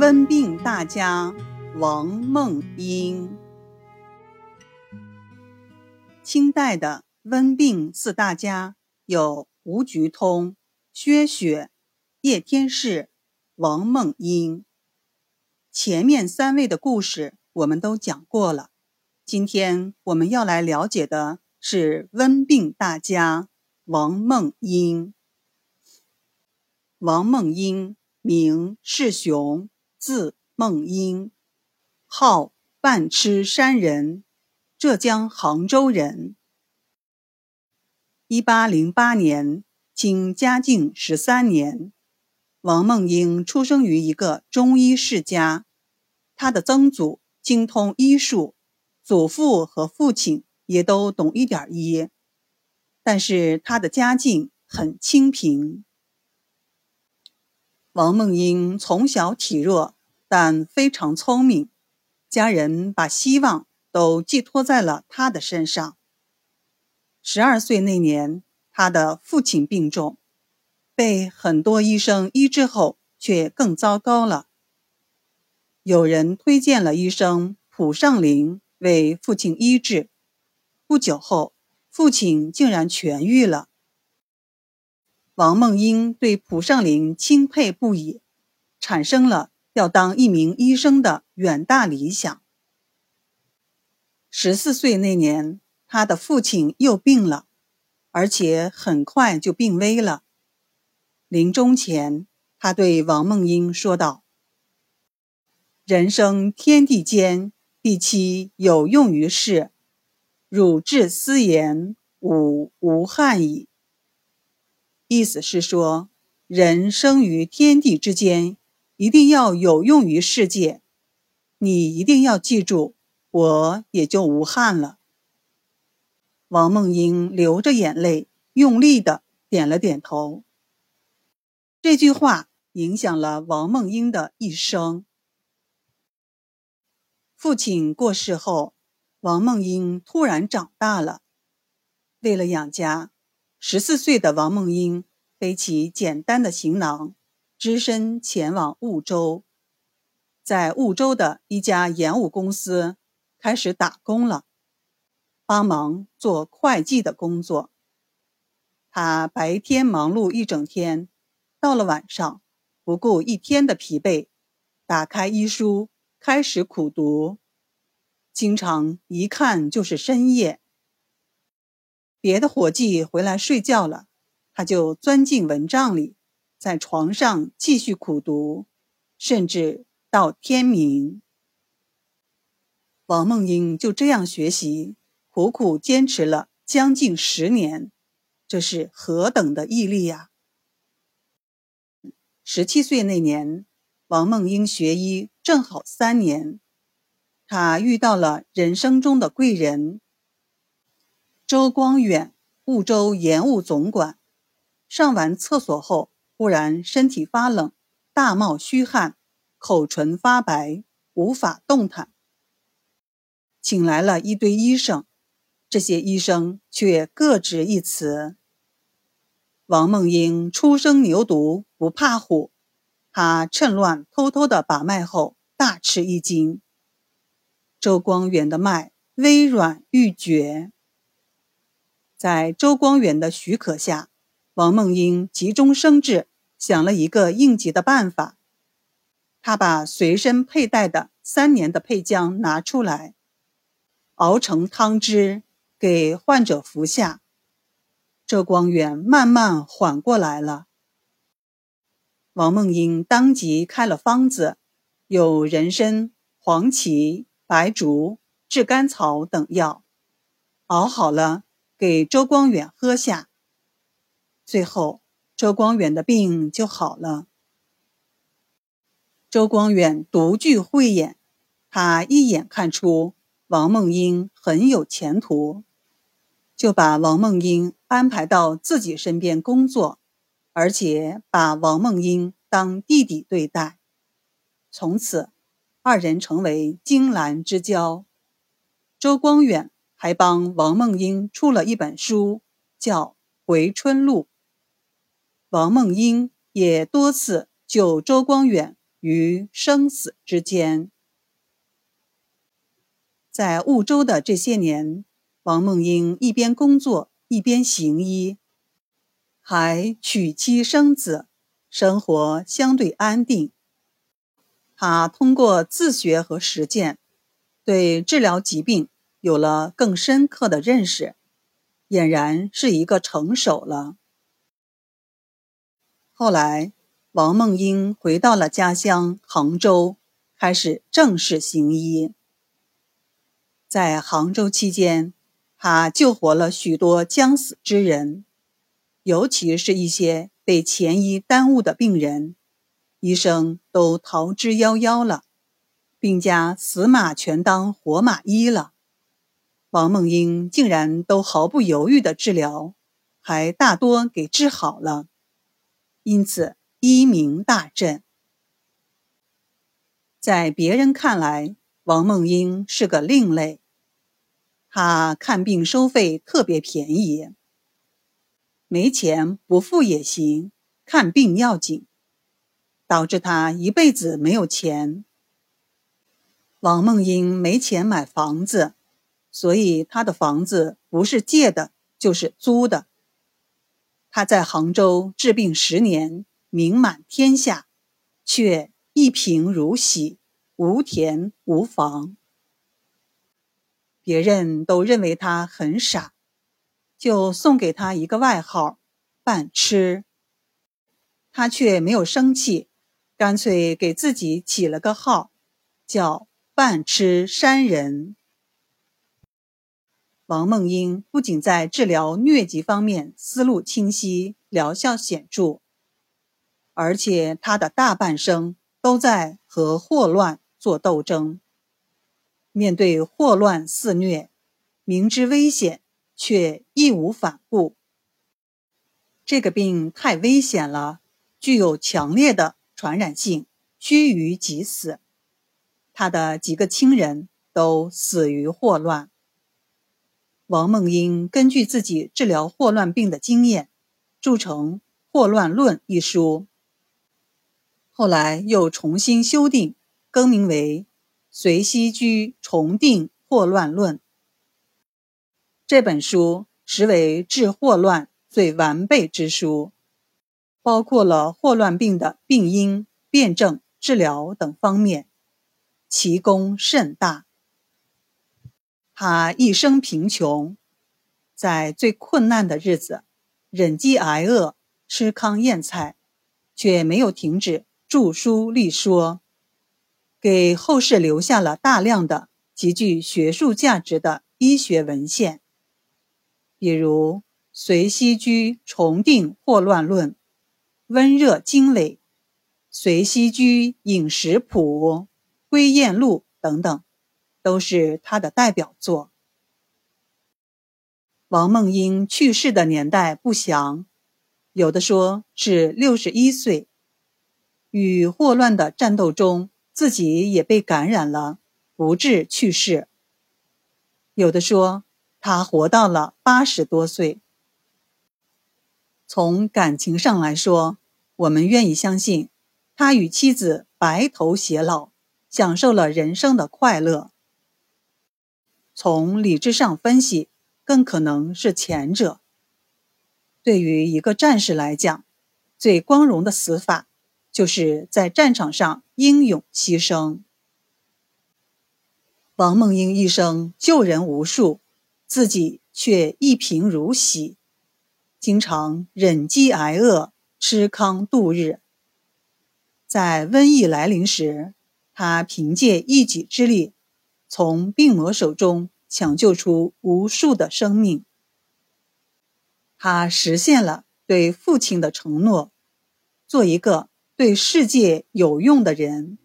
温病大家王梦英。清代的温病四大家有吴菊通、薛雪、叶天士、王梦英。前面三位的故事我们都讲过了，今天我们要来了解的是温病大家王梦英。王梦英，名世雄，字梦英，号半痴山人，浙江杭州人。一八零八年，清嘉靖十三年，王梦英出生于一个中医世家。他的曾祖精通医术，祖父和父亲也都懂一点医，但是他的家境很清贫。王梦英从小体弱，但非常聪明，家人把希望都寄托在了他的身上。十二岁那年，他的父亲病重，被很多医生医治后，却更糟糕了。有人推荐了医生蒲尚林为父亲医治，不久后，父亲竟然痊愈了。王梦英对蒲尚林钦佩不已，产生了要当一名医生的远大理想。十四岁那年，他的父亲又病了，而且很快就病危了。临终前，他对王梦英说道：“人生天地间，必其有用于世，汝至斯言，吾无憾矣。”意思是说，人生于天地之间，一定要有用于世界。你一定要记住，我也就无憾了。王梦英流着眼泪，用力的点了点头。这句话影响了王梦英的一生。父亲过世后，王梦英突然长大了，为了养家。十四岁的王梦英背起简单的行囊，只身前往婺州，在婺州的一家盐务公司开始打工了，帮忙做会计的工作。他白天忙碌一整天，到了晚上，不顾一天的疲惫，打开医书开始苦读，经常一看就是深夜。别的伙计回来睡觉了，他就钻进蚊帐里，在床上继续苦读，甚至到天明。王梦英就这样学习，苦苦坚持了将近十年，这是何等的毅力呀！十七岁那年，王梦英学医正好三年，她遇到了人生中的贵人。周光远，婺州盐务总管，上完厕所后，忽然身体发冷，大冒虚汗，口唇发白，无法动弹。请来了一堆医生，这些医生却各执一词。王梦英初生牛犊不怕虎，他趁乱偷偷的把脉后，大吃一惊。周光远的脉微软欲绝。在周光远的许可下，王梦英急中生智，想了一个应急的办法。他把随身佩戴的三年的配浆拿出来，熬成汤汁给患者服下。周光远慢慢缓过来了。王梦英当即开了方子，有人参、黄芪、白术、炙甘草等药，熬好了。给周光远喝下，最后周光远的病就好了。周光远独具慧眼，他一眼看出王梦英很有前途，就把王梦英安排到自己身边工作，而且把王梦英当弟弟对待。从此，二人成为金兰之交。周光远。还帮王梦英出了一本书，叫《回春录》。王梦英也多次就周光远于生死之间。在婺州的这些年，王梦英一边工作一边行医，还娶妻生子，生活相对安定。他通过自学和实践，对治疗疾病有了更深刻的认识，俨然是一个成熟了。后来，王梦英回到了家乡杭州，开始正式行医。在杭州期间，他救活了许多将死之人，尤其是一些被前医耽误的病人，医生都逃之夭夭了，病家死马全当活马医了，王梦英竟然都毫不犹豫的治疗，还大多给治好了，因此医名大振。在别人看来，王梦英是个另类。他看病收费特别便宜，没钱不付也行，看病要紧，导致他一辈子没有钱。王梦英没钱买房子，所以他的房子不是借的，就是租的。他在杭州治病十年，名满天下，却一贫如洗，无田无房。别人都认为他很傻，就送给他一个外号“半痴”。他却没有生气，干脆给自己起了个号，叫“半痴山人”。王梦英不仅在治疗疟疾方面思路清晰、疗效显著，而且他的大半生都在和霍乱做斗争。面对霍乱肆虐，明知危险却义无反顾。这个病太危险了，具有强烈的传染性，须臾即死。他的几个亲人都死于霍乱。王梦英根据自己治疗霍乱病的经验，著成《霍乱论》一书，后来又重新修订，更名为。随西居重定霍乱论这本书实为治霍乱最完备之书，包括了霍乱病的病因、辨证、治疗等方面，其功甚大。他一生贫穷，在最困难的日子，忍饥挨饿，吃糠咽菜，却没有停止著书立说。给后世留下了大量的极具学术价值的医学文献，比如《随西居重定霍乱论》《温热经纬》《随西居饮食谱》《归雁录》等等，都是他的代表作。王梦英去世的年代不详，有的说是六十一岁，与霍乱的战斗中。自己也被感染了，不治去世。有的说他活到了八十多岁。从感情上来说，我们愿意相信他与妻子白头偕老，享受了人生的快乐。从理智上分析，更可能是前者。对于一个战士来讲，最光荣的死法。就是在战场上英勇牺牲。王梦英一生救人无数，自己却一贫如洗，经常忍饥挨饿、吃糠度日。在瘟疫来临时，他凭借一己之力，从病魔手中抢救出无数的生命。他实现了对父亲的承诺，做一个。对世界有用的人。